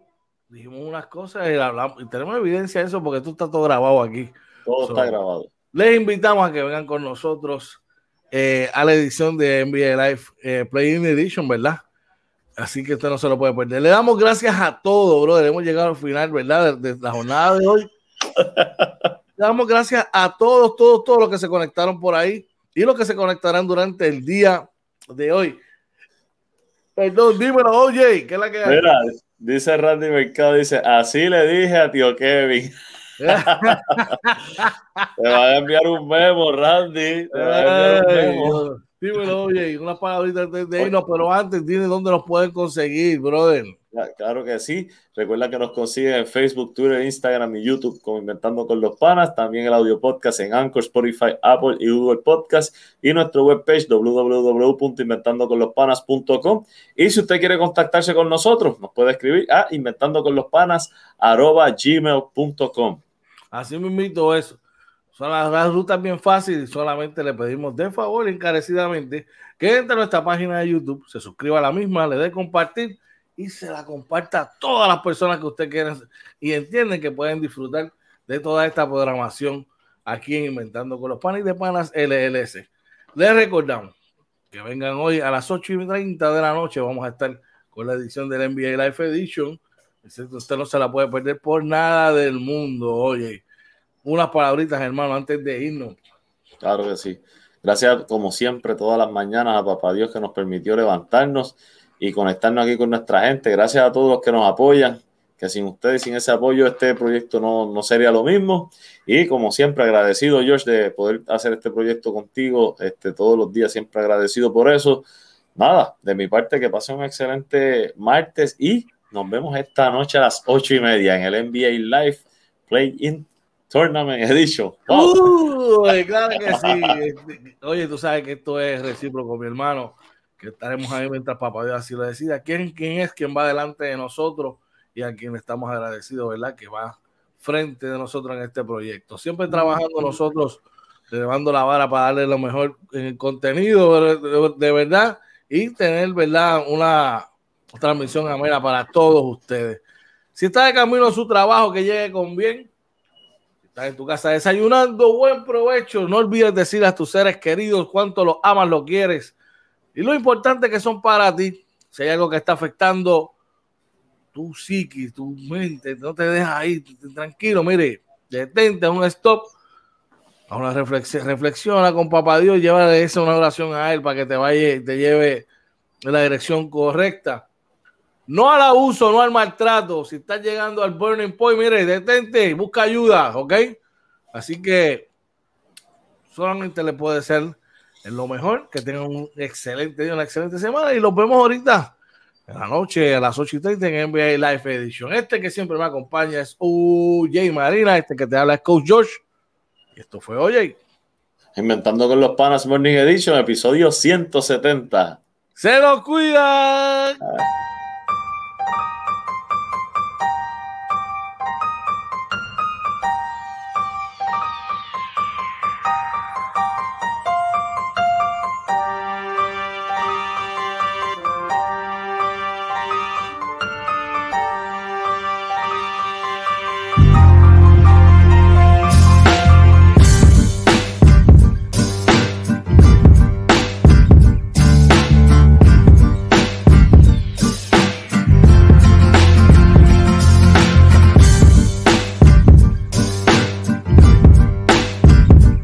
dijimos unas cosas y, hablamos, y tenemos evidencia de eso porque esto está todo grabado aquí. Todo está grabado. Les invitamos a que vengan con nosotros eh, a la edición de NBA Live eh, Playing Edition, ¿verdad? Así que usted no se lo puede perder. Le damos gracias a todos, brother. Hemos llegado al final, ¿verdad? de la jornada de hoy. Damos gracias a todos, todos, todos los que se conectaron por ahí y los que se conectarán durante el día de hoy. Perdón, dímelo, oye, ¿qué es la que hay? Mira, dice Randy Mercado, dice, así le dije a tío Kevin. Te va a enviar un memo, Randy. Te va a enviar un memo. Dímelo, oye, unas palabritas de, de irnos, pero antes, dime dónde nos pueden conseguir, brother. Claro que sí. Recuerda que nos consiguen en Facebook, Twitter, Instagram y YouTube como Inventando con los Panas. También el audio podcast en Anchor, Spotify, Apple y Google Podcast. Y nuestra webpage www.inventandoconlospanas.com. Y si usted quiere contactarse con nosotros, nos puede escribir a inventandoconlospanas.gmail.com. Así invito eso. Son las, rutas bien fáciles. Solamente le pedimos de favor, encarecidamente, que entre a nuestra página de YouTube, se suscriba a la misma, le dé compartir y se la comparta a todas las personas que usted quiera y entienden que pueden disfrutar de toda esta programación aquí en Inventando con los Panes de Panas LLC. Les recordamos que vengan hoy a las 8 y 30 de la noche. Vamos a estar con la edición del NBA Life Edition. Usted no se la puede perder por nada del mundo. Oye, unas palabritas, hermano, antes de irnos. Claro que sí. Gracias, como siempre, todas las mañanas a Papá Dios que nos permitió levantarnos y conectarnos aquí con nuestra gente. Gracias a todos los que nos apoyan, que sin ustedes, sin ese apoyo, este proyecto no, no sería lo mismo. Y como siempre, agradecido, George, de poder hacer este proyecto contigo este, todos los días, siempre agradecido por eso. Nada, de mi parte, que pase un excelente martes y nos vemos esta noche a las ocho y media en el NBA Live Play-In Tournament Edition. Uy, claro que sí. Oye, tú sabes que esto es recíproco, mi hermano que estaremos ahí mientras Papá Dios así lo decida. ¿Quién, ¿Quién es quien va delante de nosotros y a quien estamos agradecidos, verdad? Que va frente de nosotros en este proyecto. Siempre trabajando nosotros, llevando la vara para darle lo mejor en el contenido de verdad y tener, ¿verdad? Una transmisión amena para todos ustedes. Si está de camino a su trabajo, que llegue con bien. Si estás en tu casa desayunando, buen provecho. No olvides decir a tus seres queridos cuánto los amas, lo quieres y lo importante que son para ti, si hay algo que está afectando tu psiquis, tu mente, no te dejas ahí, tranquilo, mire, detente un stop, a una reflexión, reflexiona con papá Dios, llévale esa una oración a él para que te vaya, te lleve en la dirección correcta. No al abuso, no al maltrato. Si estás llegando al burning point, mire, detente, busca ayuda, ¿ok? Así que solamente le puede ser lo mejor. Que tengan un excelente día, una excelente semana y los vemos ahorita en la noche a las 8 y 30 en NBA Live Edition. Este que siempre me acompaña es UJ Marina, este que te habla es Coach Josh. Y esto fue OJ. Inventando con los Panas Morning Edition, episodio 170. ¡Se lo cuidan!